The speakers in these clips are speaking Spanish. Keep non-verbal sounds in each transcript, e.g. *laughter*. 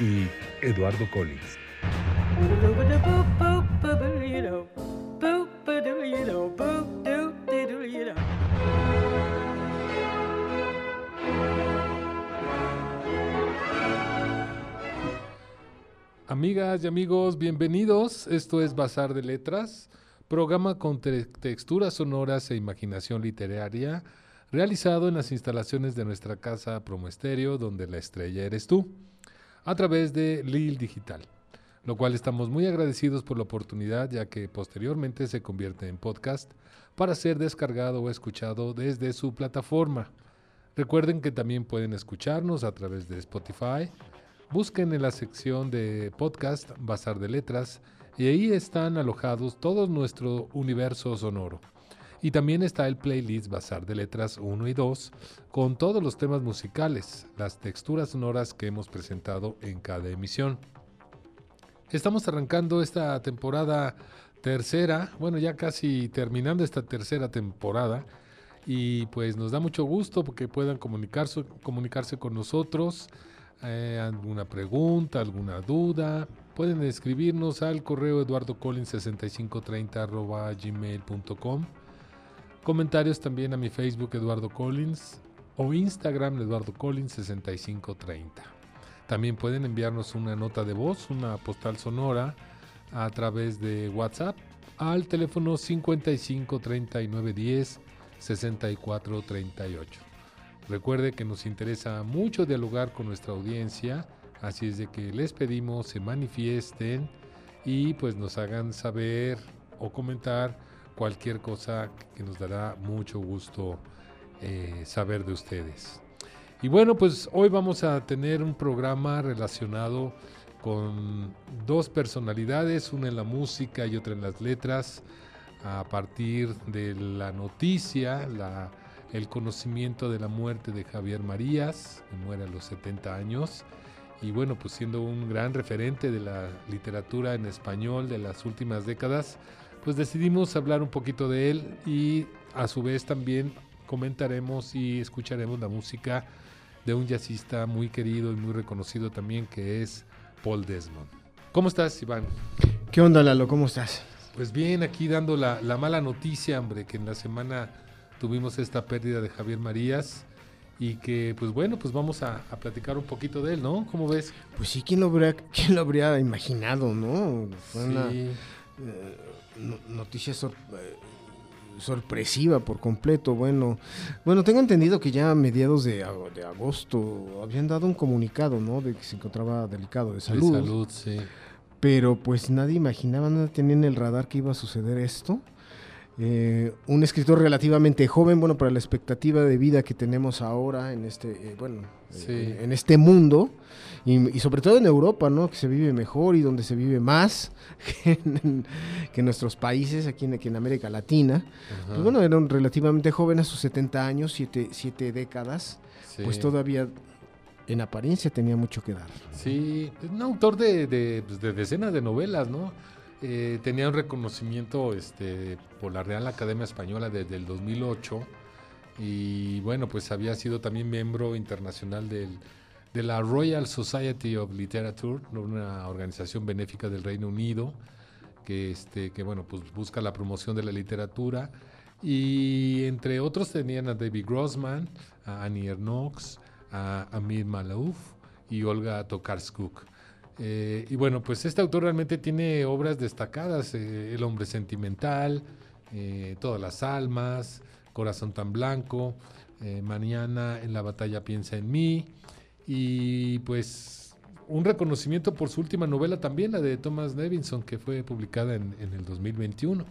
y Eduardo Collins. Amigas y amigos, bienvenidos. Esto es Bazar de Letras, programa con texturas sonoras e imaginación literaria, realizado en las instalaciones de nuestra casa Promoesterio, donde la estrella eres tú, a través de Lil Digital, lo cual estamos muy agradecidos por la oportunidad, ya que posteriormente se convierte en podcast para ser descargado o escuchado desde su plataforma. Recuerden que también pueden escucharnos a través de Spotify, Busquen en la sección de podcast Bazar de Letras y ahí están alojados todo nuestro universo sonoro. Y también está el playlist Bazar de Letras 1 y 2 con todos los temas musicales, las texturas sonoras que hemos presentado en cada emisión. Estamos arrancando esta temporada tercera, bueno ya casi terminando esta tercera temporada y pues nos da mucho gusto porque puedan comunicarse, comunicarse con nosotros eh, alguna pregunta, alguna duda, pueden escribirnos al correo eduardocollins6530 gmail.com. Comentarios también a mi Facebook Eduardo Collins o Instagram Eduardo Collins 6530. También pueden enviarnos una nota de voz, una postal sonora a través de WhatsApp al teléfono 55 39 10 64 38. Recuerde que nos interesa mucho dialogar con nuestra audiencia, así es de que les pedimos se manifiesten y pues nos hagan saber o comentar cualquier cosa que nos dará mucho gusto eh, saber de ustedes. Y bueno, pues hoy vamos a tener un programa relacionado con dos personalidades, una en la música y otra en las letras, a partir de la noticia, la el conocimiento de la muerte de Javier Marías, que muere a los 70 años, y bueno, pues siendo un gran referente de la literatura en español de las últimas décadas, pues decidimos hablar un poquito de él y a su vez también comentaremos y escucharemos la música de un jazzista muy querido y muy reconocido también que es Paul Desmond. ¿Cómo estás, Iván? ¿Qué onda, Lalo? ¿Cómo estás? Pues bien, aquí dando la, la mala noticia, hombre, que en la semana tuvimos esta pérdida de Javier Marías y que pues bueno, pues vamos a, platicar un poquito de él, ¿no? ¿Cómo ves? Pues sí, ¿quién lo habría, quién lo habría imaginado, no? Fue una eh, noticia eh, sorpresiva por completo. Bueno, bueno, tengo entendido que ya a mediados de, de, agosto habían dado un comunicado, ¿no? De que se encontraba delicado de salud. De salud, sí. Pero pues nadie imaginaba, nadie tenía en el radar que iba a suceder esto. Eh, un escritor relativamente joven, bueno, para la expectativa de vida que tenemos ahora en este, eh, bueno, eh, en este mundo y, sobre todo en Europa, ¿no? Que se vive mejor y donde se vive más *laughs* que en, nuestros países, aquí en, América Latina. Pues bueno, era un relativamente joven a sus 70 años, siete, siete décadas, pues todavía en apariencia tenía mucho que dar. Sí, un autor de, de, pues, de decenas de novelas, ¿no? Eh, tenía un reconocimiento este, por la Real Academia Española desde el 2008 y bueno, pues había sido también miembro internacional del, de la Royal Society of Literature, una organización benéfica del Reino Unido que, este, que bueno, pues busca la promoción de la literatura y entre otros tenían a David Grossman, a Annie Ernaux, a Amir Malouf y Olga Tokarskuk. Eh, y bueno, pues este autor realmente tiene obras destacadas, eh, El hombre sentimental, eh, Todas las almas, Corazón tan blanco, Mañana en la batalla piensa en mí, y pues un reconocimiento por su última novela también, la de Thomas Nevinson, que fue publicada en, el 2021.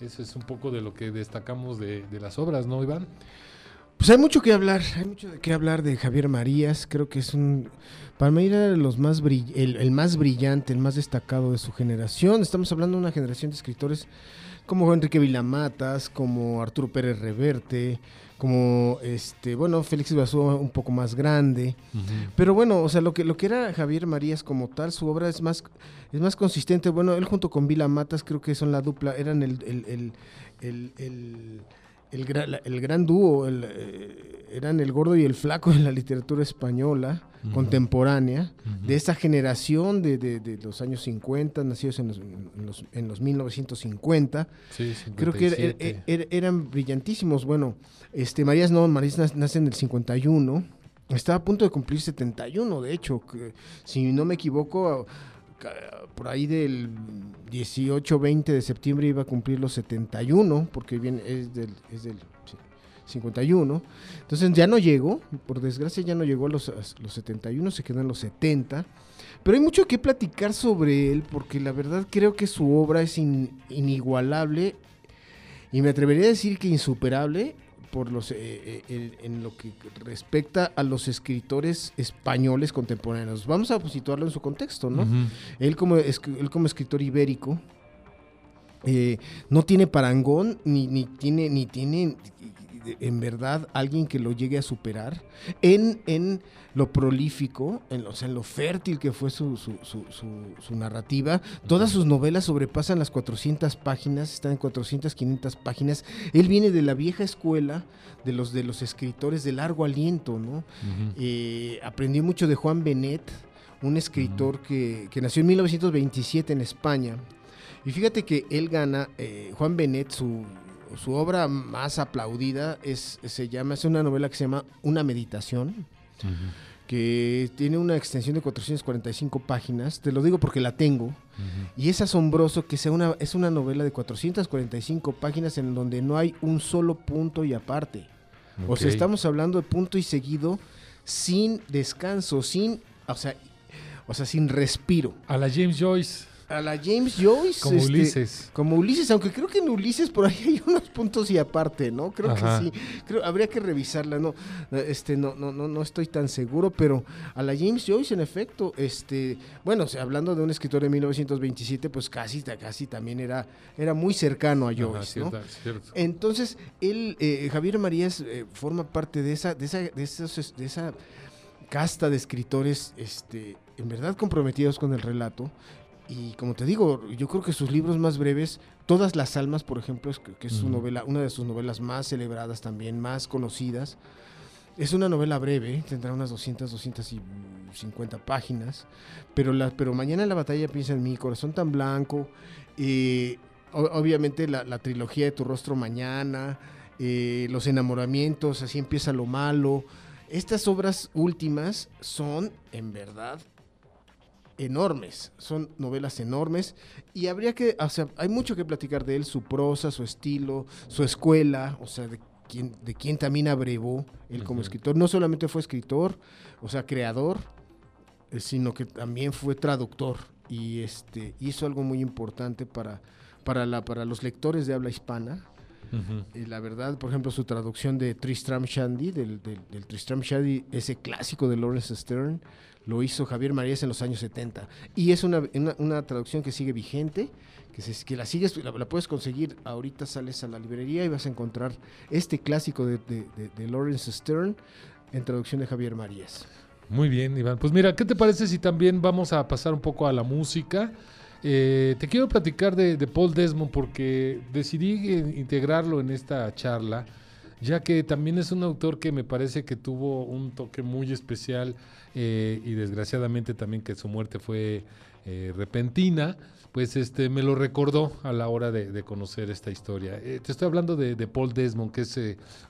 Eso es un poco de lo que destacamos de, de las obras, ¿no, Iván? Pues hay mucho que hablar, hay mucho de qué hablar de Javier Marías. Creo que es un, para mí era los más el, el, más brillante, el más destacado de su generación. Estamos hablando de una generación de escritores como Enrique Vilamatas, como Arturo Pérez Reverte, como este, bueno, Félix Basú un poco más grande. Pero bueno, o sea, lo que, lo que era Javier Marías como tal, su obra es más, es más consistente. Bueno, él junto con Vila Matas creo que son la dupla, eran el, el, el, el el, el gran dúo, eh, eran el gordo y el flaco en la literatura española contemporánea, de esa generación de, de, los años 50, nacidos en los, en los, en los 1950. Creo que er, er, er, eran brillantísimos. Bueno, este Marías no, Marías nace en el 51. Estaba a punto de cumplir 71, de hecho, que, si no me equivoco, por ahí del 18, 20 de septiembre iba a cumplir los 71, porque bien es del, es del 51. Entonces ya no llegó, por desgracia ya no llegó a los, los 71, se quedó en los 70. Pero hay mucho que platicar sobre él, porque la verdad creo que su obra es inigualable y me atrevería a decir que insuperable por los eh, eh, en lo que respecta a los escritores españoles contemporáneos. Vamos a situarlo en su contexto, ¿no? Él como él como escritor ibérico eh, no tiene parangón ni, ni tiene ni tiene en verdad alguien que lo llegue a superar en, en lo prolífico, en lo, en lo fértil que fue su, su, narrativa. Todas sus novelas sobrepasan las 400 páginas, están en 400, 500 páginas. Él viene de la vieja escuela de los, de los escritores de largo aliento, ¿no? Eh, aprendió mucho de Juan Benet, un escritor que, nació en 1927 en España. Y fíjate que él gana, eh, Juan Benet, su, su obra más aplaudida es, se llama, es una novela que se llama Una meditación, que tiene una extensión de 445 páginas, te lo digo porque la tengo, y es asombroso que sea una, es una novela de 445 páginas en donde no hay un solo punto y aparte. O sea, estamos hablando de punto y seguido, sin descanso, sin, o sea, o sea, sin respiro. A la James Joyce a la James Joyce. Como este, Ulises. Como Ulises, aunque creo que en Ulises por ahí *laughs* hay unos puntos y aparte, ¿no? Creo que sí. Creo, habría que revisarla, no, este, no, no, no, no estoy tan seguro, pero a la James Joyce, en efecto, este, bueno, hablando de un escritor de 1927, pues casi, casi también era, era muy cercano a Joyce, ¿no? Entonces, él, eh, Javier Marías eh, forma parte de esa, de esa, de esos, de esa casta de escritores, este, en verdad comprometidos con el relato y como te digo, yo creo que sus libros más breves, Todas las almas, por ejemplo, que es su novela, una de sus novelas más celebradas también, más conocidas. Es una novela breve, tendrá unas 200, 250 páginas, pero, la, pero mañana la batalla piensa en mi corazón tan blanco, eh, obviamente la, trilogía de Tu rostro mañana, eh, Los enamoramientos, así empieza lo malo. Estas obras últimas son, en verdad, enormes, son novelas enormes y habría que, o sea, hay mucho que platicar de él, su prosa, su estilo, su escuela, o sea, de quién, de quién también abrevó él como escritor. No solamente fue escritor, o sea, creador, eh, sino que también fue traductor y este hizo algo muy importante para, para, la, para los lectores de habla hispana. Y la verdad, por ejemplo, su traducción de Tristram Shandy, del, del, del Tristram Shandy, ese clásico de Lawrence Stern, lo hizo Javier Marías en los años 70. Y es una, una, traducción que sigue vigente, que, se, que la sigues, la, puedes conseguir, ahorita sales a la librería y vas a encontrar este clásico de, de, Lawrence Stern en traducción de Javier Marías. Muy bien, Iván. Pues mira, ¿qué te parece si también vamos a pasar un poco a la música? Eh, te quiero platicar de, Paul Desmond porque decidí integrarlo en esta charla, ya que también es un autor que me parece que tuvo un toque muy especial eh, y desgraciadamente también que su muerte fue eh, repentina, pues este me lo recordó a la hora de, conocer esta historia. Eh, te estoy hablando de, Paul Desmond, que es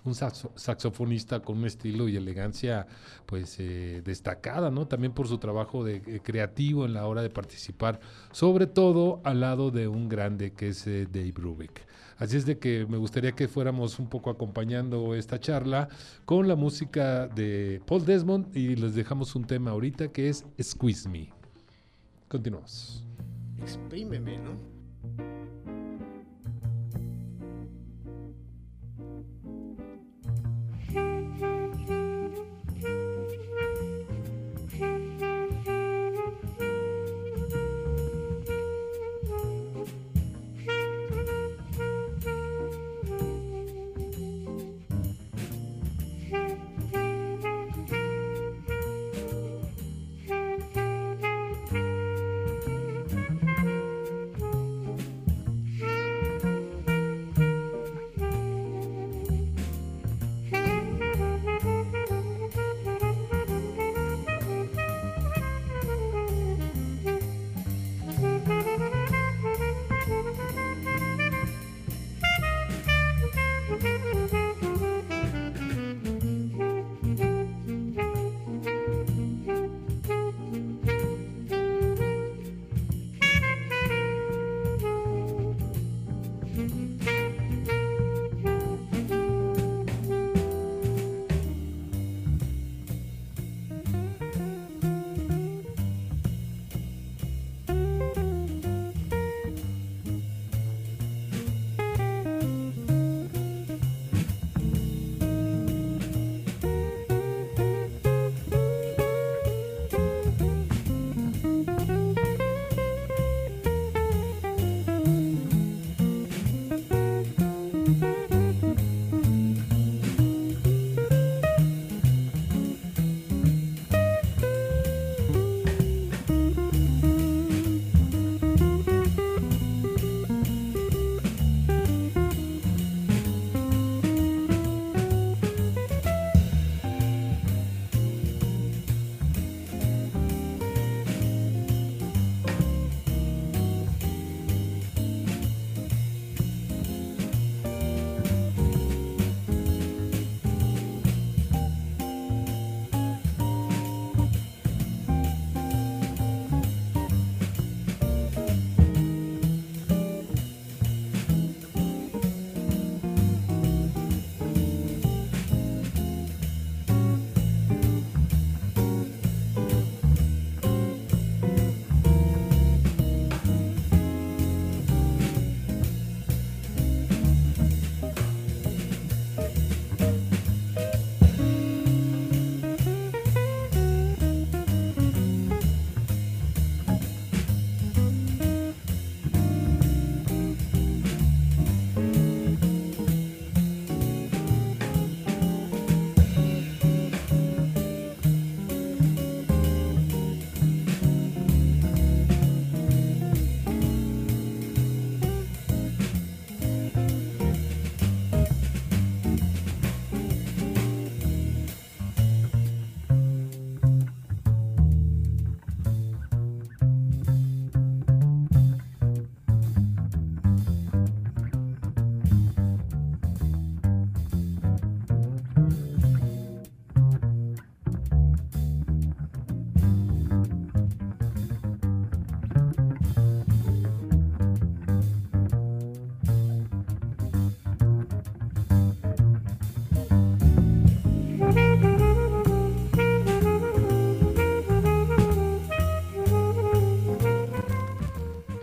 un saxofonista con un estilo y elegancia pues destacada, ¿no? También por su trabajo de, creativo en la hora de participar, sobre todo al lado de un grande que es Dave Brubeck. Así es de que me gustaría que fuéramos un poco acompañando esta charla con la música de Paul Desmond y les dejamos un tema ahorita que es Squeeze Me. Continuamos. Exprímeme, ¿no?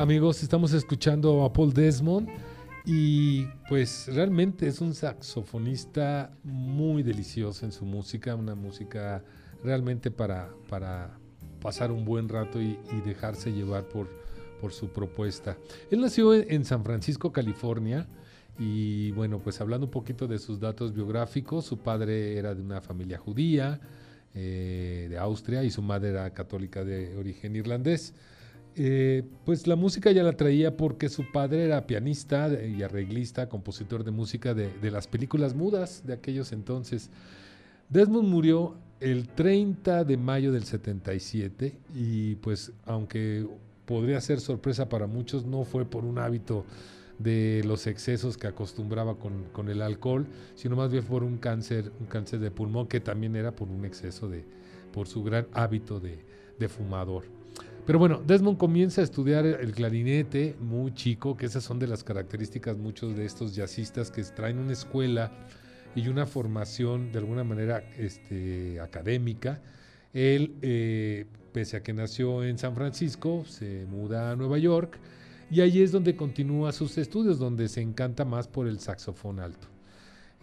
Amigos, estamos escuchando a Paul Desmond y pues realmente es un saxofonista muy delicioso en su música, una música realmente para, para pasar un buen rato y, dejarse llevar por, por su propuesta. Él nació en San Francisco, California. Y bueno, pues hablando un poquito de sus datos biográficos, su padre era de una familia judía eh, de Austria y su madre era católica de origen irlandés. Eh, pues la música ya la traía porque su padre era pianista y arreglista, compositor de música de, las películas mudas de aquellos entonces. Desmond murió el 30 de mayo del 77 y pues aunque podría ser sorpresa para muchos, no fue por un hábito de los excesos que acostumbraba con, el alcohol, sino más bien por un cáncer, un cáncer de pulmón que también era por un exceso de, por su gran hábito de fumador. Pero bueno, Desmond comienza a estudiar el clarinete muy chico, que esas son de las características muchos de estos jazzistas que traen una escuela y una formación de alguna manera este, académica. Él, eh, pese a que nació en San Francisco, se muda a Nueva York y ahí es donde continúa sus estudios, donde se encanta más por el saxofón alto.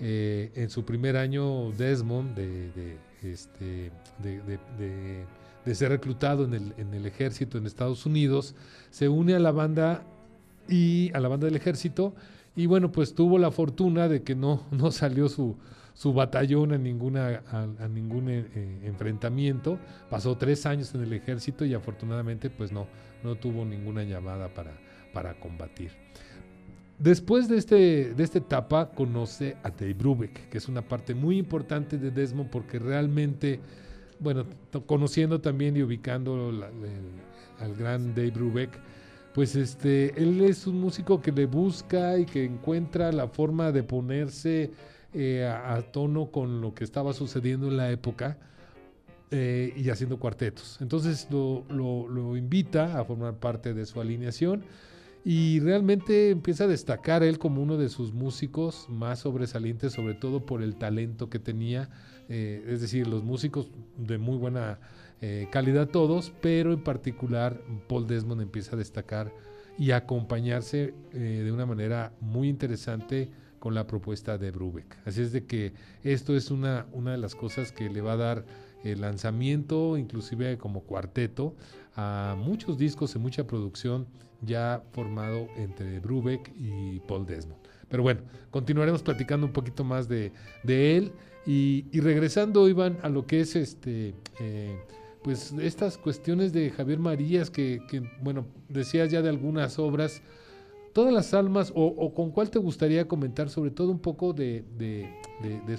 Eh, en su primer año, Desmond, de, este, de, ser reclutado en el, en el, ejército en Estados Unidos, se une a la banda y a la banda del ejército y bueno, pues tuvo la fortuna de que no, *laughs* no salió su, su batallón a, ninguna, a, ningún eh, eh, enfrentamiento. Pasó tres años en el ejército y afortunadamente pues no, no tuvo ninguna llamada para, para combatir. Después de, este, de esta etapa conoce a Dave Brubeck, que es una parte muy importante de Desmond porque realmente, bueno, conociendo también y ubicando al gran Dave Brubeck, pues este, él es un músico que le busca y que encuentra la forma de ponerse eh, a, tono con lo que estaba sucediendo en la época eh, y haciendo cuartetos. Entonces lo, lo, invita a formar parte de su alineación y realmente empieza a destacar él como uno de sus músicos más sobresalientes, sobre todo por el talento que tenía, eh, es decir, los músicos de muy buena eh, calidad todos, pero en particular Paul Desmond empieza a destacar y a acompañarse eh, de una manera muy interesante con la propuesta de Brubeck. Así es de que esto es una, una de las cosas que le va a dar el lanzamiento, inclusive como cuarteto, a muchos discos y mucha producción ya formado entre Brubeck y Paul Desmond. Pero bueno, continuaremos platicando un poquito más de, él y, regresando, Iván, a lo que es este... Eh, pues estas cuestiones de Javier Marías, que, bueno, decías ya de algunas obras, todas las almas, o, con cuál te gustaría comentar, sobre todo un poco de,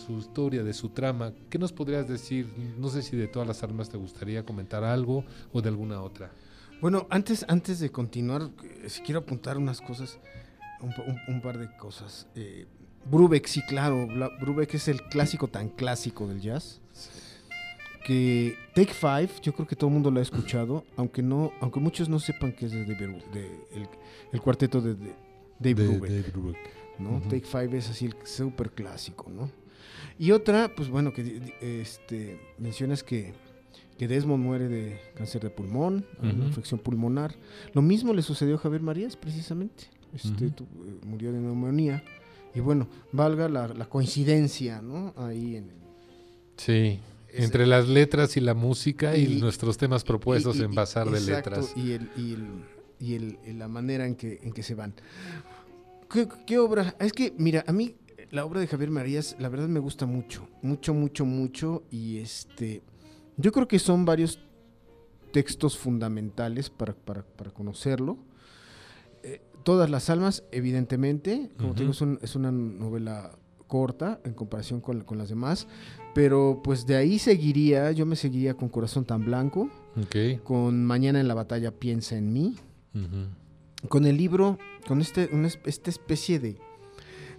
su historia, de su trama, ¿qué nos podrías decir? No sé si de todas las almas te gustaría comentar algo o de alguna otra. Bueno, antes, antes de continuar, eh, si quiero apuntar unas cosas, un, par de cosas. Eh, Brubeck, sí, claro, Brubeck es el clásico tan clásico del jazz que Take Five, yo creo que todo el mundo lo ha escuchado, *clears throat* aunque no, aunque muchos no sepan que es de, el, cuarteto de, Dave, Brubeck, ¿no? Take Five es así el súper clásico, ¿no? Y otra, pues bueno, que este, mencionas que, que Desmond muere de cáncer de pulmón, infección pulmonar. Lo mismo le sucedió a Javier Marías, precisamente. Este, eh, murió de neumonía. Y bueno, valga la, la coincidencia, ¿no? Ahí en... Sí. Entre las letras y la música y, nuestros temas propuestos en Bazar de Letras. Y, el, y, el, y la manera en que, en que se van. ¿Qué, obra? Es que, mira, a mí la obra de Javier Marías, la verdad me gusta mucho. Mucho, mucho, mucho. Y este. Yo creo que son varios textos fundamentales para, para, para conocerlo. Eh, todas las almas, evidentemente. Como te digo, es, es una novela corta en comparación con, con, las demás, pero pues de ahí seguiría, yo me seguiría con Corazón tan Blanco, con Mañana en la batalla piensa en mí, con el libro, con este, esta especie de,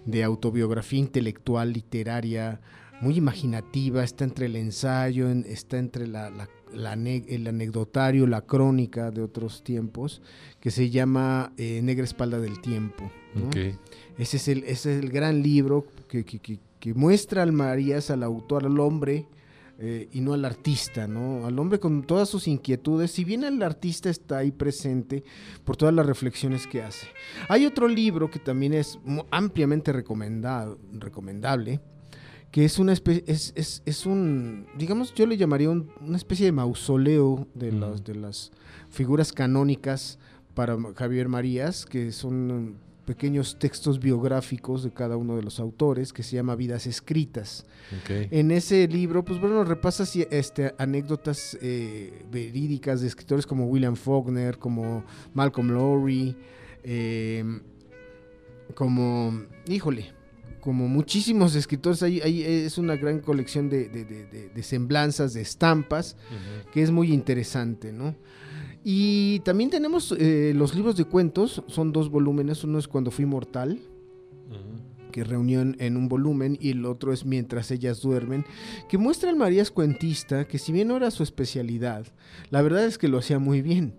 de autobiografía intelectual, literaria, muy imaginativa, está entre el ensayo, está entre la, el anecdotario, la crónica de otros tiempos, que se llama eh, Negra Espalda del Tiempo. Ese, es el, ese es el gran libro que, que, muestra al Marías, al autor, al hombre, eh, y no al artista, ¿no? Al hombre con todas sus inquietudes, si bien el artista está ahí presente por todas las reflexiones que hace. Hay otro libro que también es ampliamente recomendado, recomendable, que es una especie, es, es, un, digamos, yo le llamaría una especie de mausoleo de, las, de las figuras canónicas para Javier Marías, que son pequeños textos biográficos de cada uno de los autores que se llama Vidas Escritas. En ese libro, pues bueno, repasa este, anécdotas eh, verídicas de escritores como William Faulkner, como Malcolm Lowry, em, como, híjole, como muchísimos escritores, ahí, es una gran colección de, semblanzas, de estampas, que es muy interesante, ¿no? Y también tenemos eh, los libros de cuentos, son dos volúmenes, uno es Cuando fui mortal, que reunió en, un volumen, y el otro es Mientras ellas duermen, que muestra al Marías cuentista, que si bien no era su especialidad, la verdad es que lo hacía muy bien.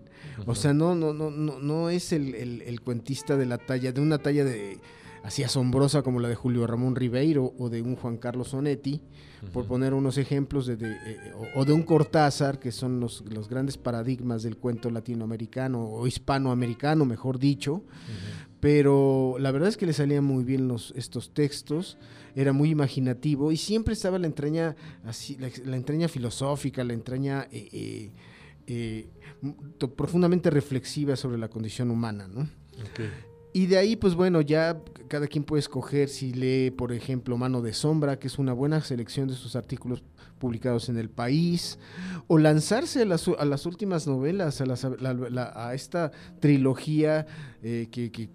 O sea, no, no, no, no, no es el, el, cuentista de la talla, de una talla de así asombrosa como la de Julio Ramón Ribeiro o de un Juan Carlos Sonetti, por poner unos ejemplos, de, eh, o, de un Cortázar, que son los, los, grandes paradigmas del cuento latinoamericano o hispanoamericano, mejor dicho. Pero la verdad es que le salían muy bien los, estos textos, era muy imaginativo y siempre estaba la entraña, así, la, entraña filosófica, la entraña eh, eh, profundamente reflexiva sobre la condición humana, ¿no? Y de ahí, pues bueno, ya cada quien puede escoger si lee, por ejemplo, Mano de Sombra, que es una buena selección de sus artículos publicados en el país, o lanzarse a las, a las últimas novelas, a, a esta trilogía eh, que,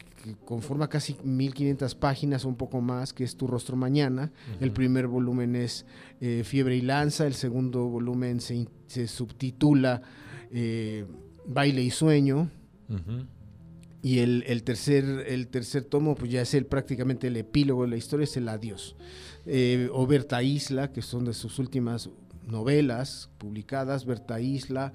conforma casi 1500 páginas o un poco más, que es Tu Rostro Mañana. El primer volumen es eh, Fiebre y Lanza, el segundo volumen se, se subtitula eh, Baile y Sueño. Y el, tercer, el tercer tomo, pues ya es el, prácticamente el epílogo de la historia, es el adiós. Eh, o Berta Isla, que son de sus últimas novelas publicadas, Berta Isla,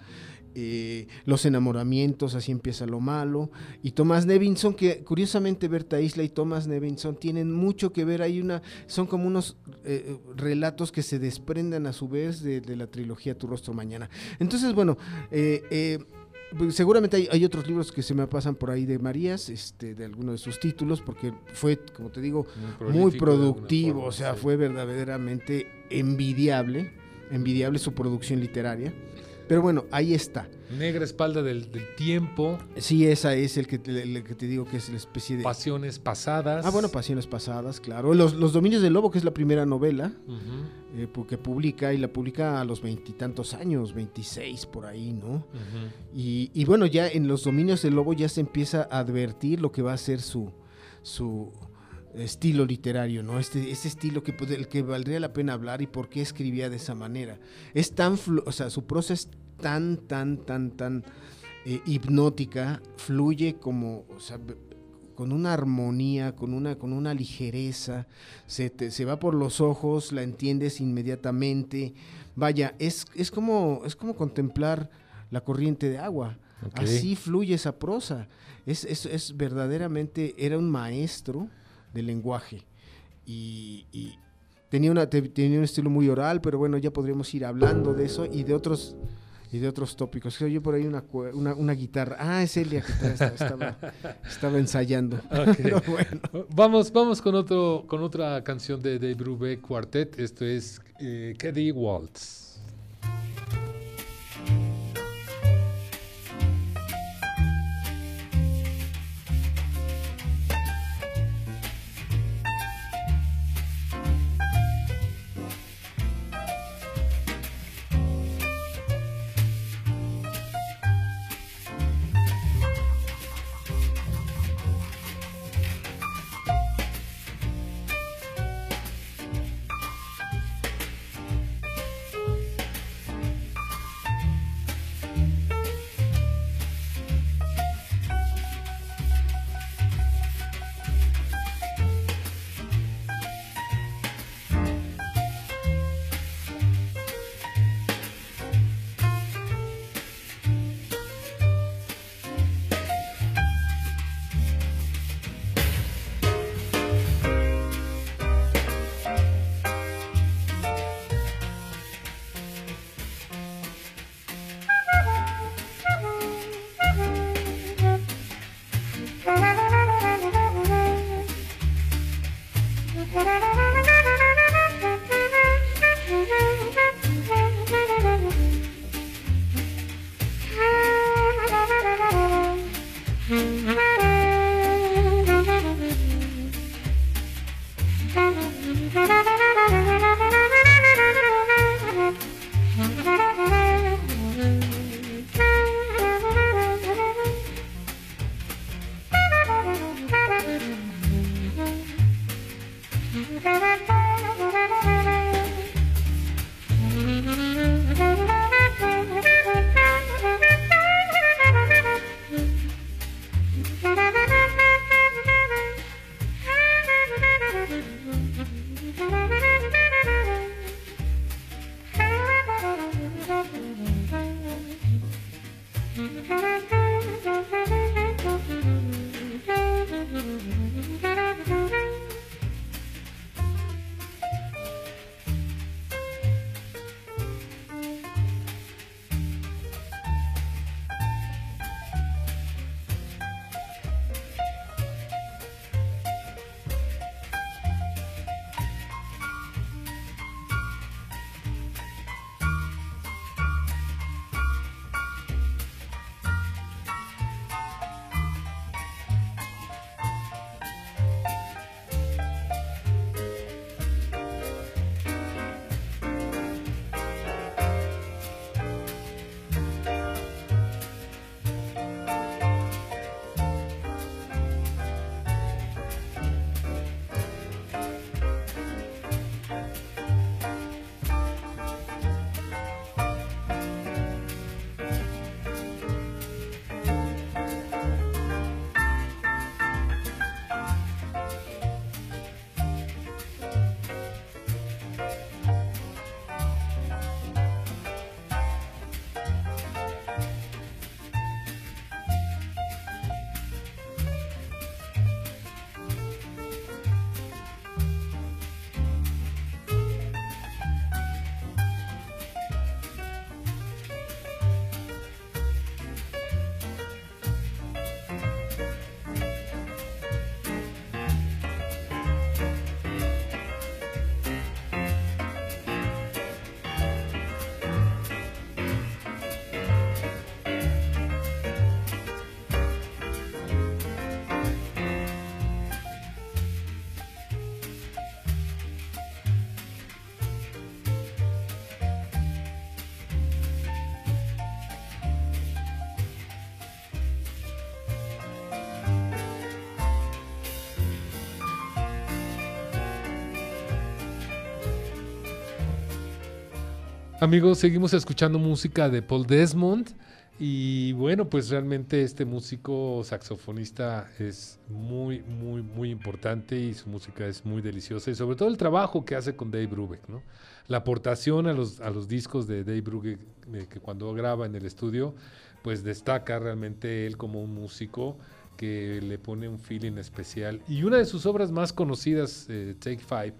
eh, Los enamoramientos, así empieza lo malo, y Thomas Nevinson, que curiosamente Berta Isla y Thomas Nevinson tienen mucho que ver, hay una, son como unos eh, relatos que se desprenden a su vez de, de, la trilogía Tu rostro mañana. Entonces, bueno, eh, pues, seguramente hay, otros libros que se me pasan por ahí de Marías, este, de algunos de sus títulos, porque fue, como te digo, muy, productivo, o sea, fue verdaderamente envidiable, envidiable su producción literaria. Pero bueno, ahí está. Negra espalda del, tiempo. Sí, esa es el que, te, que te digo que es la especie de... Pasiones pasadas. Ah, bueno, Pasiones pasadas, claro. Los, los Dominios del Lobo, que es la primera novela eh, que publica, y la publica a los veintitantos años, 26 por ahí, ¿no? y, y, bueno, ya en Los Dominios del Lobo ya se empieza a advertir lo que va a ser su... su estilo literario, ¿no? Este, este estilo que, el que valdría la pena hablar y por qué escribía de esa manera. Es tan, o sea, su prosa es tan, tan, tan, tan eh, hipnótica, fluye como, o sea, con una armonía, con una, con una ligereza, se, se va por los ojos, la entiendes inmediatamente. Vaya, es, es, como, es como contemplar la corriente de agua. Así fluye esa prosa. Es, es, es verdaderamente, era un maestro del lenguaje. Y, tenía, una, tenía un estilo muy oral, pero bueno, ya podríamos ir hablando de eso y de otros y de otros tópicos. Oye por ahí una, una, guitarra. Ah, es Elia que estaba, estaba ensayando. *laughs* *laughs* Vamos, vamos con, otro, con otra canción de Dave Brubeck Quartet. Esto es eh, Caddy Waltz. Amigos, seguimos escuchando música de Paul Desmond. Y bueno, pues realmente este músico saxofonista es muy, muy, muy importante y su música es muy deliciosa. Y sobre todo el trabajo que hace con Dave Brubeck, ¿no? La aportación a los, a los discos de Dave Brubeck, eh, que cuando graba en el estudio, pues destaca realmente él como un músico que le pone un feeling especial. Y una de sus obras más conocidas, eh, Take Five,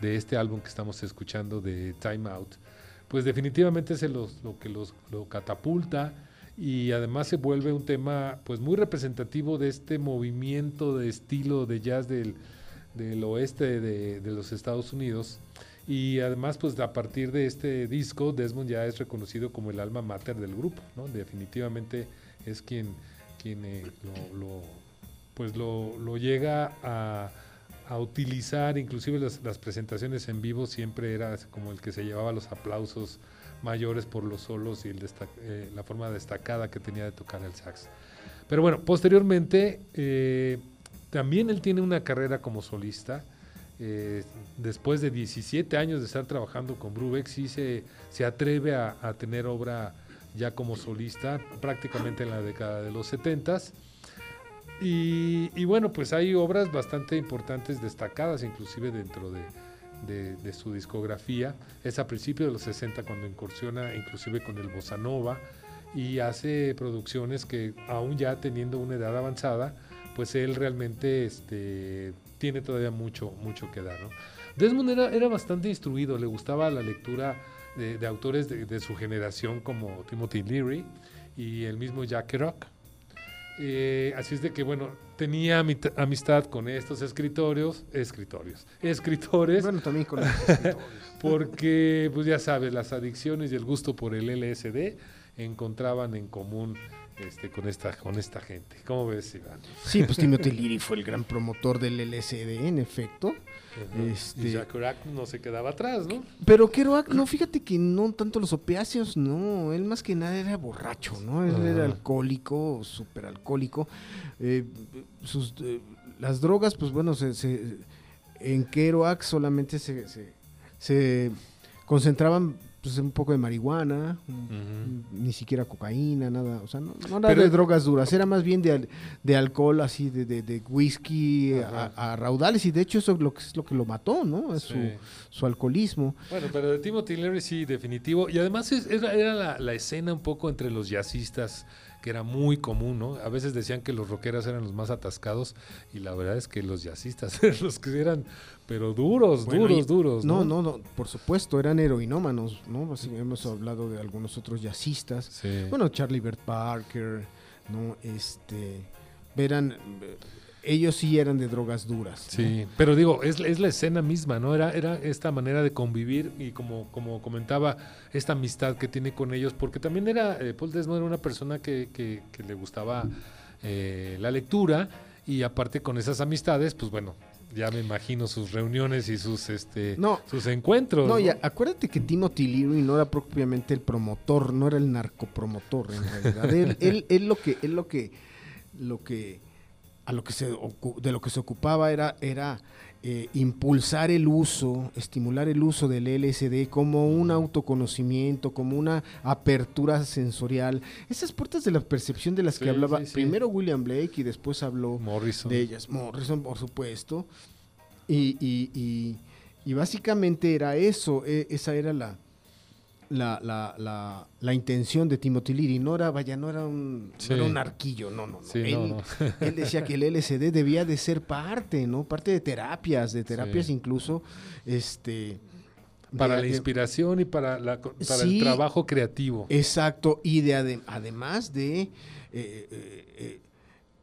de este álbum que estamos escuchando de Time Out, pues definitivamente es lo que los, lo catapulta y además se vuelve un tema pues muy representativo de este movimiento de estilo de jazz del, del oeste de, de, los Estados Unidos y además pues a partir de este disco Desmond ya es reconocido como el alma mater del grupo, ¿no? definitivamente es quien, quien eh, pues lo, lo llega a a utilizar, inclusive las, presentaciones en vivo siempre era como el que se llevaba los aplausos mayores por los solos y eh, la forma destacada que tenía de tocar el sax. Pero bueno, posteriormente eh, también él tiene una carrera como solista. Eh, después de 17 años de estar trabajando con Brubeck, sí se, se atreve a, a, tener obra ya como solista, prácticamente en la década de los 70s. Y, y, bueno, pues hay obras bastante importantes, destacadas inclusive dentro de, de, de, su discografía. Es a principios de los 60 cuando incursiona inclusive con el Bossa Nova y hace producciones que aún ya teniendo una edad avanzada, pues él realmente este, tiene todavía mucho, mucho que dar. ¿no? Desmond era, era bastante instruido, le gustaba la lectura de, de autores de, su generación como Timothy Leary y el mismo Jack Kerouac. Eh, así es de que, bueno, tenía amistad con estos escritorios, escritorios, *laughs* escritores. Bueno, también con los *laughs* escritores. porque, pues ya sabes, las adicciones y el gusto por el LSD encontraban en común este, con, esta, con esta gente. ¿Cómo ves, Iván? Sí, pues Timothy Leary fue el gran promotor del LSD, en efecto. Uh -huh. este... Y Jack Kerouac no se quedaba atrás, ¿no? Pero Kerouac, no, fíjate que no tanto los opiáceos, no. Él más que nada era borracho, ¿no? Él uh -huh. era alcohólico, súper alcohólico. Eh, sus, eh, las drogas, pues bueno, se, se, en Kerouac solamente se, se, se concentraban pues un poco de marihuana, ni siquiera cocaína, nada, o sea, no, no era Pero- de drogas duras, era más bien de, de alcohol, así, de, de, de whisky a, a raudales, y de hecho eso es lo que, es lo que lo mató, ¿no? Es Sí. su, su alcoholismo. Bueno, pero de Timothy Leary sí, definitivo. Y además es- era, era la, la escena un poco entre los jazzistas, que era muy común, ¿no? A veces decían que los rockeras eran los más atascados, y la verdad es que los jazzistas *laughs* eran los que eran, pero duros, Bueno, duros, duros. No, no, no, por supuesto, eran heroinómanos, ¿no? Así hemos hablado de algunos otros jazzistas. Sí. Bueno, Charlie Bert Parker, ¿no? Este, eran, eh, ellos sí eran de drogas duras. ¿no? Sí, pero digo, es, es la escena misma, ¿no? Era, era esta manera de convivir y como, como comentaba, esta amistad que tiene con ellos, porque también era, eh, Paul Desmond era una persona que, que- que le gustaba eh, la lectura y aparte con esas amistades, pues bueno, ya me imagino sus reuniones y sus, este, No. sus encuentros. No, ¿no? ya, acuérdate que Timothy Leary no era propiamente el promotor, no era el narcopromotor en realidad. él, *laughs* él, él lo que, él lo que, lo que, a lo que se de lo que se ocupaba era, era eh, impulsar el uso, estimular el uso del LSD como un autoconocimiento, como una apertura sensorial. Esas puertas de la percepción de las Sí, que hablaba sí, sí. primero William Blake y después habló Morrison. de ellas. Morrison, por supuesto. Y, y- y- y básicamente era eso, e- esa era la, la, la, la, la intención de Timothy Leary. No era, vaya, no era un, no era un arquillo, no, no, no. Sí, él, no, no. *laughs* él decía que el LSD debía de ser parte, ¿no? Parte de terapias, de terapias Sí. incluso, este... Para de- la de- inspiración y para, la, para el trabajo creativo. Exacto, y de ade- además de eh, eh, eh,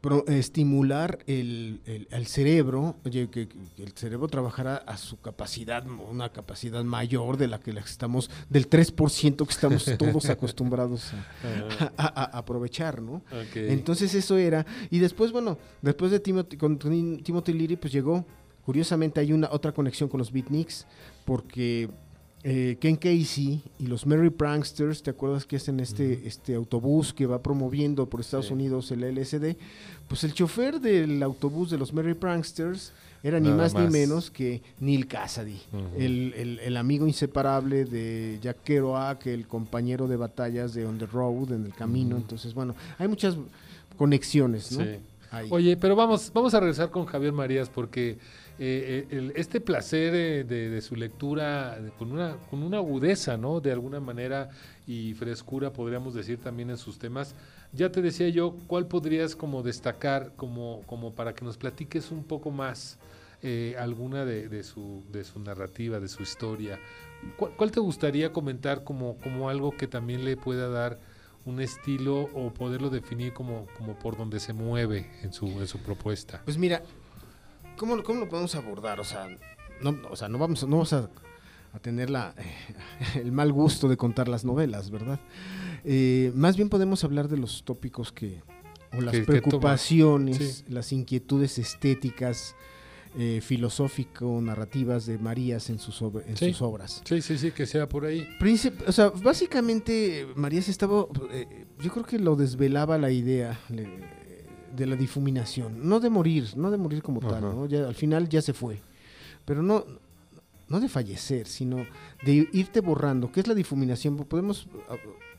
pro- estimular el, el- el cerebro, oye, que, que el cerebro trabajara a su capacidad, una capacidad mayor de la que estamos, del 3% que estamos *laughs* todos acostumbrados a, a- a- a aprovechar, ¿no? Entonces eso era. Y después, bueno, después de Timothy, con Tim- Timothy Leary, pues llegó. Curiosamente hay una otra conexión con los Beatniks, porque eh, Ken Casey y los Merry Pranksters, ¿te acuerdas que hacen este, este autobús que va promoviendo por Estados Sí. Unidos el LSD? Pues el chofer del autobús de los Merry Pranksters era ni más, ni menos que Neil Cassidy, el, el- el amigo inseparable de Jack Kerouac, el compañero de batallas de On the Road, en el camino. Entonces, bueno, hay muchas conexiones, ¿no? Sí. Ahí. Oye, pero vamos, vamos a regresar con Javier Marías porque eh, el- este placer eh, de, de su lectura de- con una, con una agudeza, ¿no? De alguna manera y frescura, podríamos decir también en sus temas. Ya te decía yo, ¿cuál podrías como destacar como, como para que nos platiques un poco más eh, alguna de, de su, de su narrativa, de su historia? ¿Cuál, cuál te gustaría comentar como, como algo que también le pueda dar un estilo o poderlo definir como, como por donde se mueve en su, en su propuesta. Pues mira, ¿cómo, cómo lo podemos abordar? O sea, no, o sea, no vamos, no vamos a, a tener la, eh, *laughs* el mal gusto de contar las novelas, ¿verdad? Eh, más bien podemos hablar de los tópicos que, o las Que- que preocupaciones, Sí. las inquietudes estéticas, eh, filosófico-narrativas de Marías en sus, ob- en Sí. sus obras. Sí, sí, sí, que sea por ahí. Príncipe, o sea, básicamente Marías estaba, eh, yo creo que lo desvelaba la idea le- de la difuminación, no de morir, no de morir como tal. ¿no? Ya, al final ya se fue, pero no, no de fallecer, sino de irte borrando. ¿Qué es la difuminación? Podemos ah,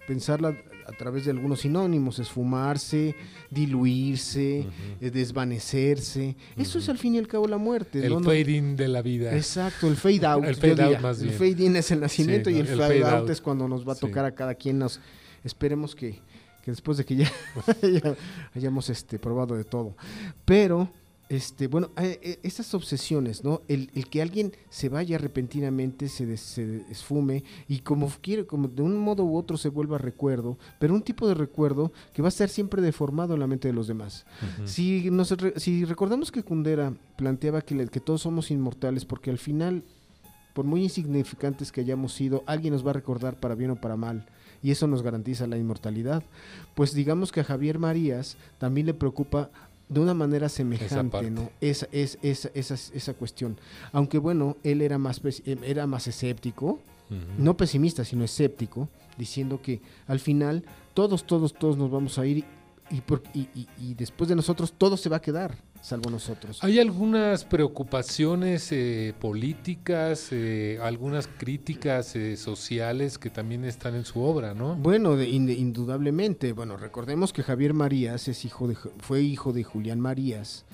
pensarla a través de algunos sinónimos, esfumarse, diluirse, eh, desvanecerse. Eso es al fin y al cabo la muerte. El ¿no? Fading de la vida. Exacto, el fade out. El fade out más El bien. fade in es el nacimiento Sí, y el, El fade, fade out, out. es cuando nos va a Sí. tocar a cada quien. Nos esperemos que, que después de que ya, *laughs* ya hayamos este, probado de todo. Pero, este, bueno, eh, eh, estas obsesiones, ¿no? El, el que alguien se vaya repentinamente, se, des- se esfume y como quiere, como de un modo u otro se vuelva recuerdo, pero un tipo de recuerdo que va a estar siempre deformado en la mente de los demás. Si, nos si recordamos que Kundera planteaba que, que todos somos inmortales, porque al final, por muy insignificantes que hayamos sido, alguien nos va a recordar para bien o para mal, y eso nos garantiza la inmortalidad, pues digamos que a Javier Marías también le preocupa de una manera semejante, parte. ¿no? Esa, es, esa, esa, esa cuestión. Aunque bueno, él era más, eh, era más escéptico, no pesimista, sino escéptico, diciendo que al final todos, todos, todos nos vamos a ir y, por- y- y- y después de nosotros todo se va a quedar. Salvo nosotros. ¿Hay algunas preocupaciones eh, políticas, eh, algunas críticas eh, sociales que también están en su obra, no? Bueno, de- in- indudablemente. Bueno, recordemos que Javier Marías es hijo de, fue hijo de Julián Marías,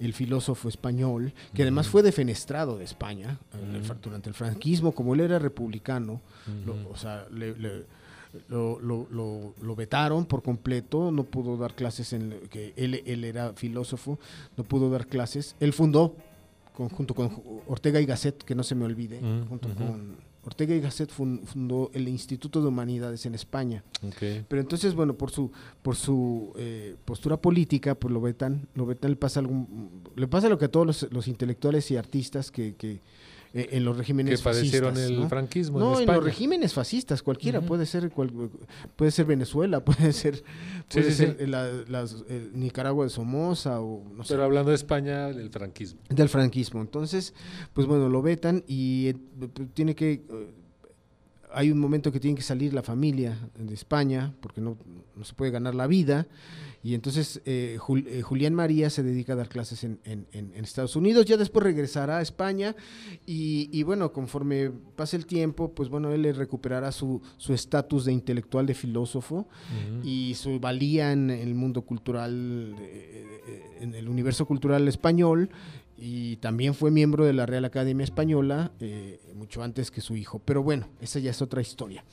el filósofo español, que además fue defenestrado de España fra- durante el franquismo, como él era republicano, lo- o sea, le- le- lo, lo- lo- lo vetaron por completo, no pudo dar clases en que él, él era filósofo, no pudo dar clases. Él fundó, con- junto con Ortega y Gasset, que no se me olvide, Mm, junto con Ortega y Gasset fun- fundó el Instituto de Humanidades en España. Pero entonces, bueno, por su por su eh, postura política, pues lo vetan, lo vetan, le pasa algún, le pasa lo que a todos los, los intelectuales y artistas que, que, eh, en los regímenes Que padecieron fascistas, el ¿no? franquismo No, en en, los regímenes fascistas, cualquiera, puede ser cual- puede ser Venezuela, *laughs* puede ser, puede sí, ser sí. la- las- el Nicaragua de Somoza o no sé Pero hablando de España, del franquismo. del franquismo. Entonces, pues bueno, lo vetan y eh, tiene que eh, hay un momento que tiene que salir la familia de España porque no, no se puede ganar la vida y entonces eh, Jul- eh, Julián María se dedica a dar clases en, en- en- en Estados Unidos, ya después regresará a España y, y bueno, conforme pase el tiempo, pues bueno, él recuperará su su estatus de intelectual, de filósofo y su valía en el mundo cultural, eh, en el universo cultural español, y también fue miembro de la Real Academia Española eh, mucho antes que su hijo. Pero bueno, esa ya es otra historia.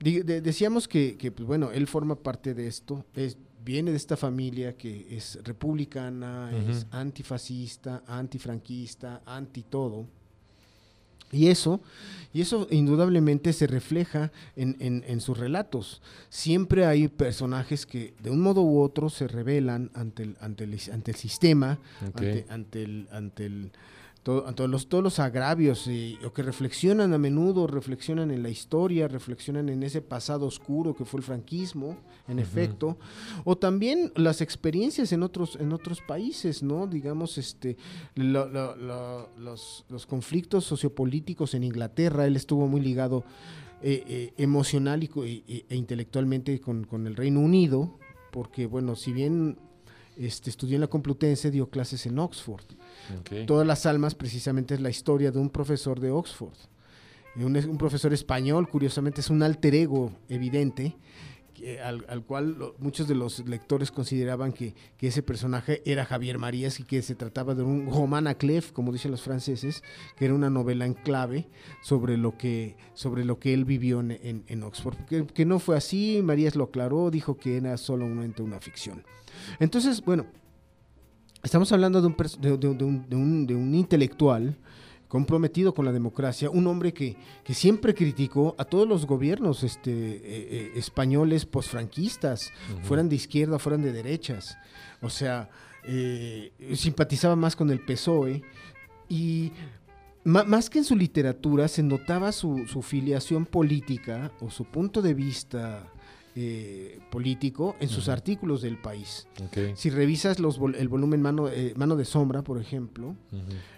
De- decíamos que, que, pues bueno, él forma parte de esto, es, viene de esta familia que es republicana, es antifascista, antifranquista, anti todo. Y eso, y eso indudablemente se refleja en, en- en sus relatos. Siempre hay personajes que de un modo u otro se rebelan ante el, ante el, ante el sistema, ante, ante el, ante el todo- ante los, todos los agravios, y- o que reflexionan a menudo, reflexionan en la historia, reflexionan en ese pasado oscuro que fue el franquismo, en efecto, o también las experiencias en otros, en otros países, ¿no? Digamos, este, los, los conflictos sociopolíticos en Inglaterra, él estuvo muy ligado eh, eh, emocional y, y- y- e intelectualmente con, con el Reino Unido, porque, bueno, si bien este, estudió en la Complutense, dio clases en Oxford. Todas las almas precisamente es la historia de un profesor de Oxford. Un, un profesor español, curiosamente, es un alter ego evidente, que- al, al cual muchos de los lectores consideraban que, que ese personaje era Javier Marías y que se trataba de un roman à clef, como dicen los franceses, que era una novela en clave sobre lo que, sobre lo que él vivió en, en- Oxford. Que, que no fue así, Marías lo aclaró, dijo que era solamente una ficción. Entonces, bueno, Estamos hablando de un, de, de- de un, un- de un intelectual comprometido con la democracia, un hombre que, que siempre criticó a todos los gobiernos este, eh, eh, españoles posfranquistas, fueran de izquierda, fueran de derechas. O sea, eh, simpatizaba más con el PSOE y más que en su literatura se notaba su, su filiación política o su punto de vista eh, político en sus artículos del país. Si revisas los vol- el volumen mano, eh, mano de Sombra, por ejemplo,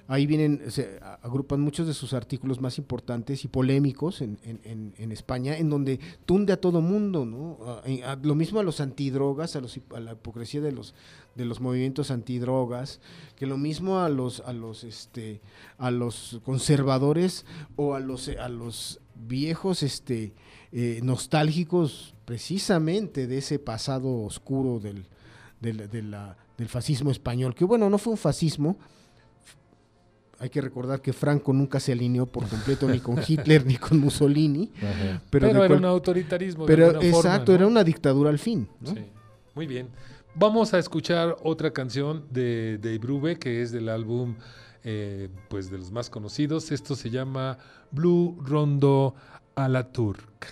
ahí vienen, se agrupan muchos de sus artículos más importantes y polémicos en, en- en- en España, en donde tunde a todo mundo, ¿no? A- a- a- lo mismo a los antidrogas, a, los, a la hipocresía de los, de los movimientos antidrogas, que lo mismo a los, a los, este, a los conservadores o a los, a los viejos, este, eh, nostálgicos precisamente de ese pasado oscuro del, del, de la- del fascismo español, que bueno, no fue un fascismo, hay que recordar que Franco nunca se alineó por completo ni con *laughs* Hitler ni con Mussolini, Ajá. Pero era cual- un autoritarismo. de pero forma, exacto, ¿no? era una dictadura al fin. ¿no? Sí, muy bien. Vamos a escuchar otra canción de, de Brube, que es del álbum eh, pues de los más conocidos. Esto se llama Blue Rondo a la Turk.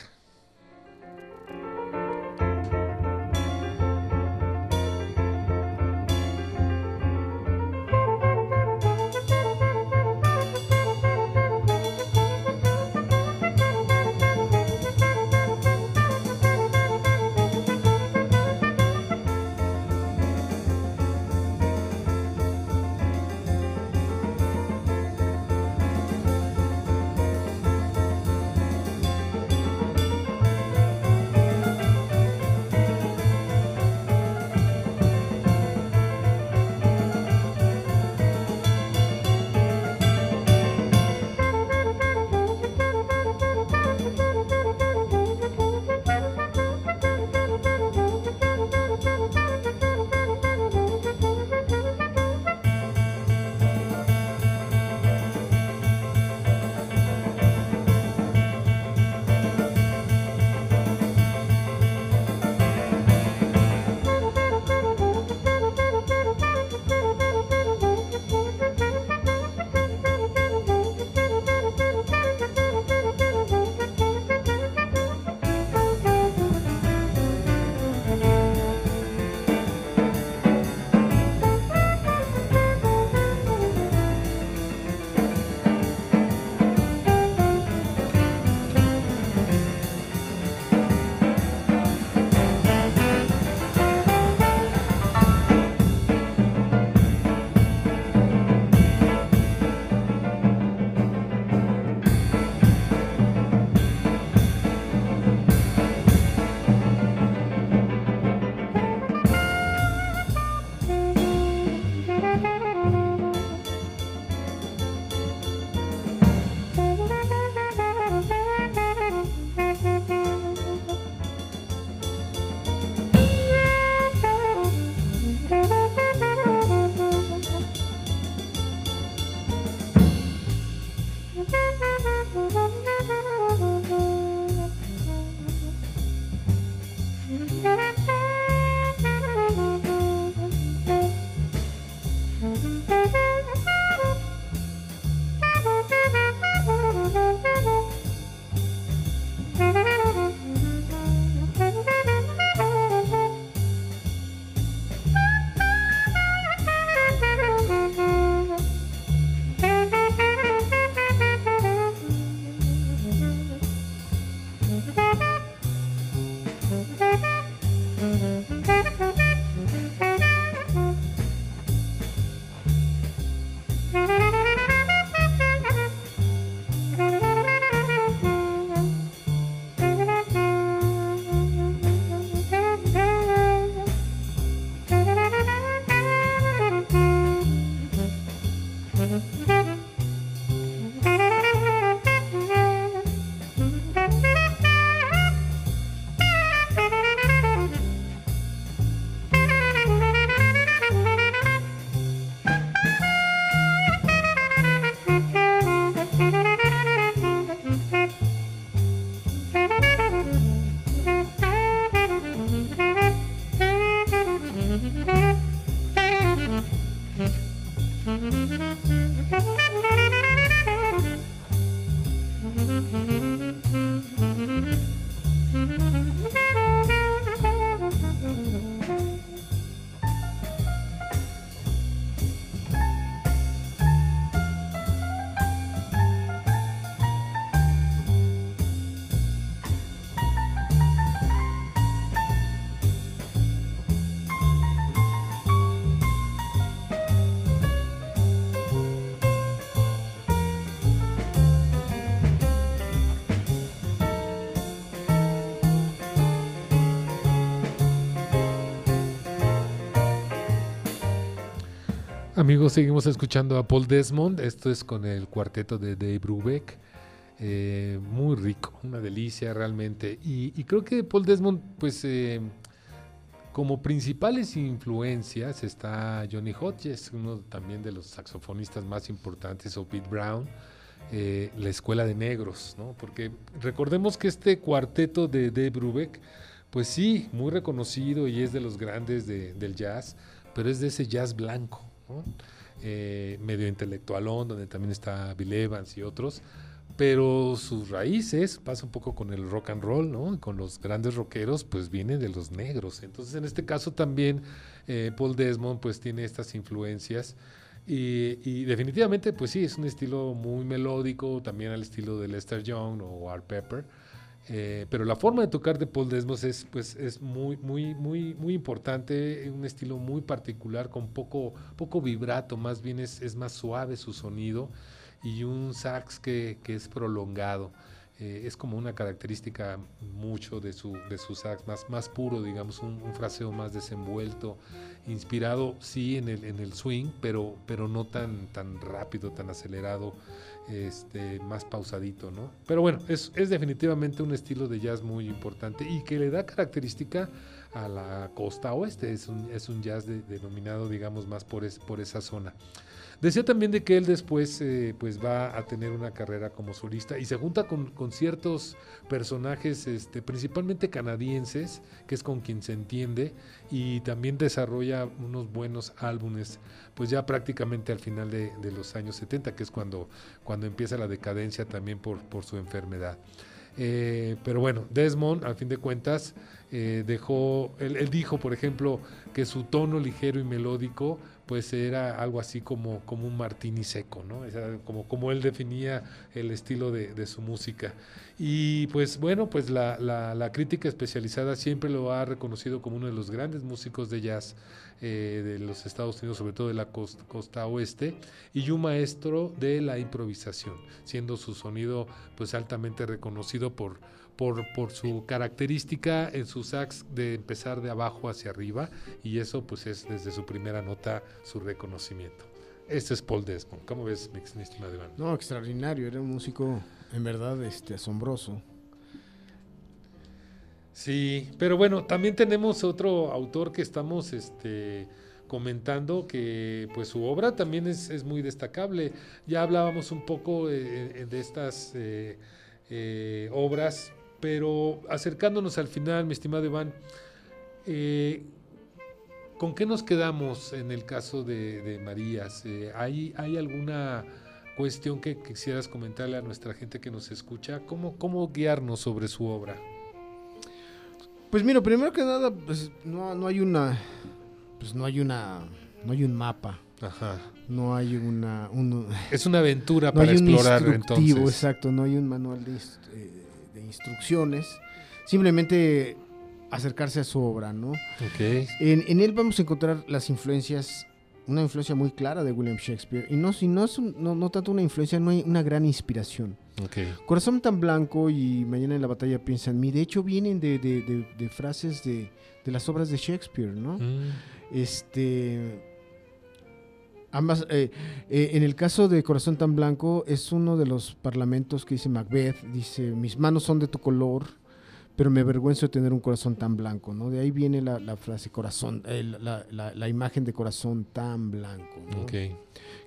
Amigos, seguimos escuchando a Paul Desmond. Esto es con el cuarteto de Dave Brubeck. Eh, muy rico, una delicia realmente. Y, creo que Paul Desmond, pues eh, como principales influencias está Johnny Hodges, uno también de los saxofonistas más importantes, o Pete Brown. Eh, la escuela de negros, ¿no? Porque recordemos que este cuarteto de Dave Brubeck, pues sí, muy reconocido y es de los grandes del jazz, pero es de ese jazz blanco, eh, medio intelectualón, donde también está Bill Evans y otros, pero sus raíces, pasa un poco con el rock and roll, ¿no? Con los grandes rockeros, pues vienen de los negros. Entonces, en este caso también eh, Paul Desmond, pues tiene estas influencias. Y, y, definitivamente, pues sí, es un estilo muy melódico, también al estilo de Lester Young o Art Pepper. Eh, pero la forma de tocar de Paul Desmos es, pues, es muy, muy, muy, muy importante, un estilo muy particular, con poco, poco vibrato, más bien es, es más suave su sonido y un sax que, que es prolongado. Eh, es como una característica mucho de su, de su sax, más, más puro, digamos, un, un, fraseo más desenvuelto, inspirado sí en el, en el swing, pero, pero no tan, tan rápido, tan acelerado este, más pausadito, ¿no? Pero bueno, es, definitivamente un estilo de jazz muy importante y que le da característica a la costa oeste, es un, jazz denominado, digamos, más por esa zona. Decía también de que él después eh, pues va a tener una carrera como solista y se junta con, ciertos personajes, este, principalmente canadienses, que es con quien se entiende, y también desarrolla unos buenos álbumes, pues ya prácticamente al final de, los años 70, que es cuando, cuando empieza la decadencia también por, por su enfermedad. Eh, pero bueno, Desmond, al fin de cuentas, eh, dejó, él, dijo, por ejemplo, que su tono ligero y melódico pues era algo así como, como un martini seco, ¿no? como, como él definía el estilo de, su música. Y pues bueno, pues la, la, la, crítica especializada siempre lo ha reconocido como uno de los grandes músicos de jazz eh, de los Estados Unidos, sobre todo de la costa, costa, oeste, y un maestro de la improvisación, siendo su sonido pues altamente reconocido por por, por su característica en su sax de empezar de abajo hacia arriba y eso pues es desde su primera nota su reconocimiento. Este es Paul Desmond. ¿Cómo ves, mi estimado Iván? No, extraordinario. Era un músico en verdad este, asombroso. Sí, pero bueno, también tenemos otro autor que estamos este, comentando que pues su obra también es, es muy destacable. Ya hablábamos un poco de, de estas eh, eh, obras pero acercándonos al final, mi estimado Iván, eh, ¿con qué nos quedamos en el caso de, de Marías? Eh, ¿hay, ¿hay, alguna cuestión que, quisieras comentarle a nuestra gente que nos escucha? ¿Cómo, cómo guiarnos sobre su obra? Pues mira, primero que nada, pues no, no hay una, pues no hay una, no hay un mapa. Ajá. No hay una, un, es una aventura no para explorar entonces. Exacto, no hay un manual de, eh, instrucciones, simplemente acercarse a su obra, ¿no? Okay. En, en, él vamos a encontrar las influencias, una influencia muy clara de William Shakespeare, y no, si no, es un, no, no, tanto una influencia, no hay una gran inspiración. Okay. Corazón tan blanco y Mañana en la batalla piensa en mí, de hecho vienen de, de, de, de frases de, las obras de Shakespeare, ¿no? Mm. Este Ambas, eh, eh, en el caso de Corazón tan Blanco, es uno de los parlamentos que dice Macbeth, dice, mis manos son de tu color, pero me avergüenzo de tener un corazón tan blanco, ¿no? De ahí viene la, la frase corazón, eh, la, la- la imagen de corazón tan blanco, ¿no? Ok.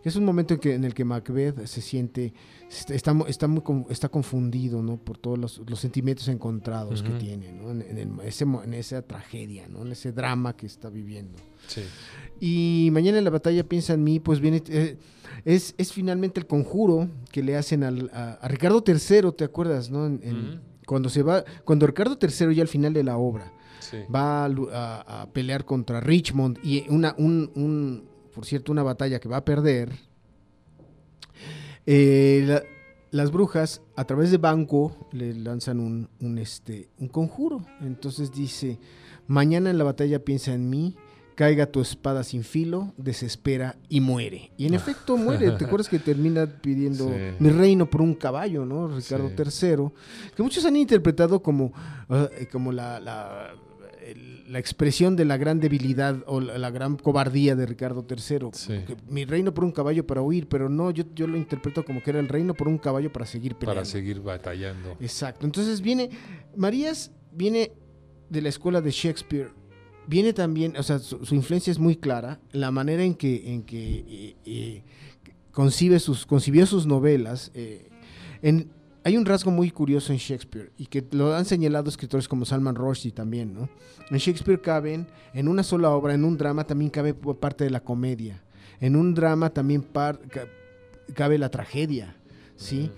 Es un momento en, que, en el que Macbeth se siente, está, está, muy, está confundido, ¿no? Por todos los, los sentimientos encontrados Ujú. que tiene, ¿no? En, en el- ese en esa tragedia, ¿no? En ese drama que está viviendo. Sí. Y mañana en la batalla piensa en mí, pues viene, eh, es, es finalmente el conjuro que le hacen al- a, a Ricardo III, ¿te acuerdas? ¿no? En- en- Ujú. Cuando se va, cuando Ricardo III ya al final de la obra Sí. va a, lu- a- a pelear contra Richmond y una, un, un- por cierto, una batalla que va a perder. eh, la- las brujas a través de Banco le lanzan un, un, este, un conjuro. Entonces dice, mañana en la batalla piensa en mí, caiga tu espada sin filo, desespera y muere. Y en efecto muere. ¿Te acuerdas que termina pidiendo Sí. mi reino por un caballo, ¿no? Ricardo Sí. III, que muchos han interpretado como, ah, eh, como la, la, expresión de la gran debilidad o la, la gran cobardía de Ricardo III. Sí. Mi reino por un caballo para huir, pero no, yo, yo lo interpreto como que era el reino por un caballo para seguir peleando. Para seguir batallando. Exacto. Entonces viene, Marías viene de la escuela de Shakespeare. Viene también, o sea, su, su influencia es muy clara. La manera en que, en que eh, eh, concibe sus, concibió sus novelas. eh, en, hay un rasgo muy curioso en Shakespeare y que lo han señalado escritores como Salman Rushdie también, ¿no? En Shakespeare caben, en una sola obra, en un drama también cabe parte de la comedia. En un drama también par- cabe la tragedia, ¿sí?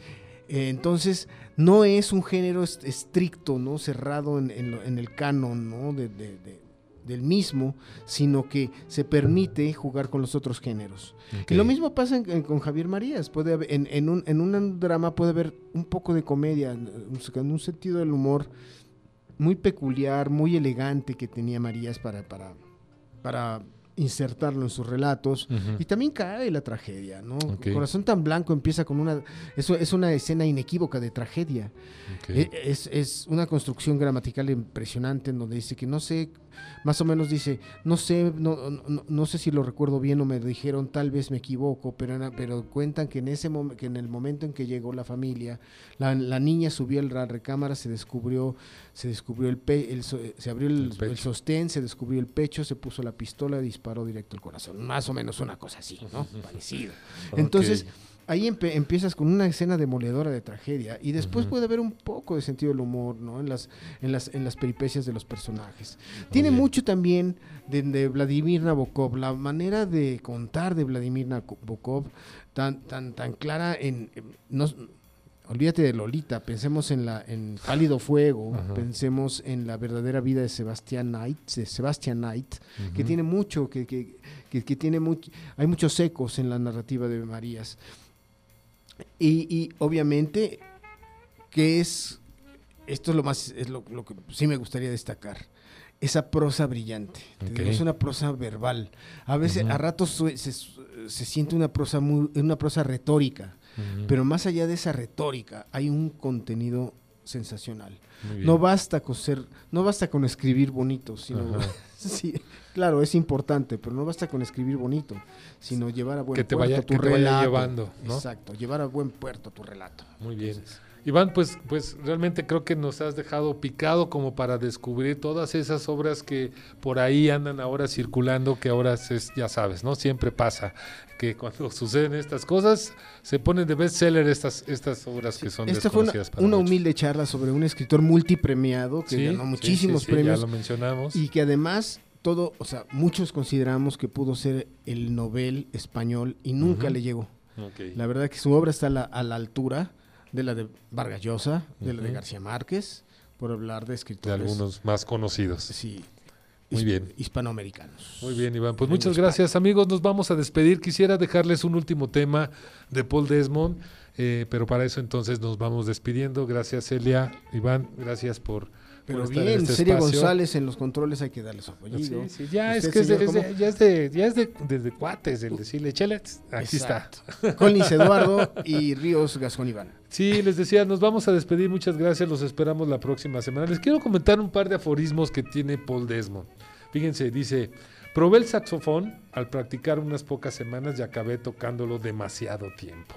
Entonces, no es un género est- estricto, ¿no? Cerrado en, en lo- en el canon, ¿no? De- de- de- del mismo, sino que se permite jugar con los otros géneros. Ok. Y lo mismo pasa en- en- con Javier Marías. Puede haber- en, en un, en un drama puede haber un poco de comedia, en un sentido del humor muy peculiar, muy elegante que tenía Marías para, para, para insertarlo en sus relatos. Y también cae la tragedia, ¿no? Ok. Corazón tan blanco empieza con una... Eso es una escena inequívoca de tragedia. E- Es, es una construcción gramatical impresionante en donde dice que no sé, más o menos dice, no sé, no, no, no sé si lo recuerdo bien o me dijeron, tal vez me equivoco, pero, pero cuentan que en, ese que en el momento en que llegó la familia, la, la niña subió a la recámara, se descubrió, se descubrió el, pe- el so- se abrió el, El pecho. el sostén, se descubrió el pecho, se puso la pistola, disparó directo al corazón. Más o menos una cosa así, ¿no? Parecido. Entonces. Ahí empe- empiezas con una escena demoledora de tragedia y después puede haber un poco de sentido del humor, ¿no? En las, en las, en las peripecias de los personajes. Tiene mucho también de, de Vladimir Nabokov, la manera de contar de Vladimir Nabokov tan, tan, tan clara en... en- no, olvídate de Lolita, pensemos en la en Pálido Fuego, Ajá. pensemos en la verdadera vida de Sebastián Knight, de Sebastian Knight, que tiene mucho, que, que, que- que tiene mucho, hay muchos ecos en la narrativa de Marías. Y, y obviamente que es, esto es lo más, es lo, lo que sí me gustaría destacar, esa prosa brillante. Te digo, Ok. Es una prosa verbal. A veces, a ratos se, se siente una prosa muy, una prosa retórica, pero más allá de esa retórica hay un contenido sensacional. No basta con ser, no basta con escribir bonito, sino *laughs* sí, claro, es importante, pero no basta con escribir bonito, sino llevar a buen Que te puerto vaya- tu que te vaya relato. llevando, ¿no? Exacto, llevar a buen puerto tu relato. Muy bien. Entonces, Iván, pues, pues realmente creo que nos has dejado picado como para descubrir todas esas obras que por ahí andan ahora circulando, que ahora es, ya sabes, ¿no? Siempre pasa que cuando *laughs* suceden estas cosas se ponen de bestseller estas, estas obras que son Esta fue una, desconocidas para una humilde charla sobre un escritor multipremiado que Sí, ganó muchísimos sí, sí, premios Ya lo mencionamos. y que además todo, o sea, muchos consideramos que pudo ser el Nobel español y nunca le llegó. La verdad que su obra está a la, a la altura de la de Vargas Llosa, de la de. García Márquez, por hablar de de escritores algunos más conocidos. sí, Muy bien. hispanoamericanos. Muy bien, Iván. Pues muchas gracias, amigos. Nos vamos a despedir. Quisiera dejarles un último tema de Paul Desmond, eh, pero para eso entonces nos vamos despidiendo. Gracias, Celia. Iván, gracias por, Pero estar en bien, este espacio. González en los controles hay que darle su Sí, sí, ya es que es de, señor, es de- ¿cómo? ya es de, ya es de, desde cuates el decirle, chele, aquí está. Exacto. Collins Eduardo y Ríos Gascón Iván. Sí, les decía, nos vamos a despedir. Muchas gracias. Los esperamos la próxima semana. Les quiero comentar un par de aforismos que tiene Paul Desmond. Fíjense, dice, probé el saxofón al practicar unas pocas semanas y acabé tocándolo demasiado tiempo.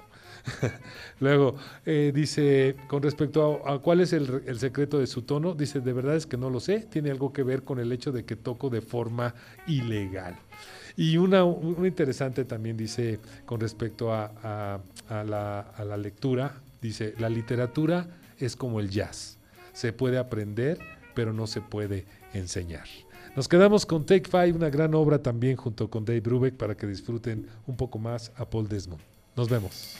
*laughs* Luego, eh, dice, con respecto a, cuál es el, secreto de su tono, dice, de verdad es que no lo sé, tiene algo que ver con el hecho de que toco de forma ilegal. Y una, interesante también dice, con respecto a la, a la lectura, dice, la literatura es como el jazz, se puede aprender, pero no se puede enseñar. Nos quedamos con Take Five, una gran obra también junto con Dave Brubeck para que disfruten un poco más a Paul Desmond. Nos vemos.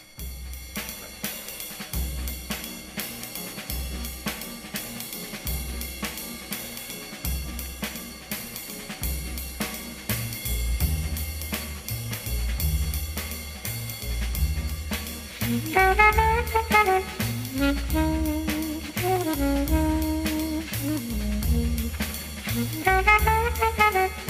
Thank you.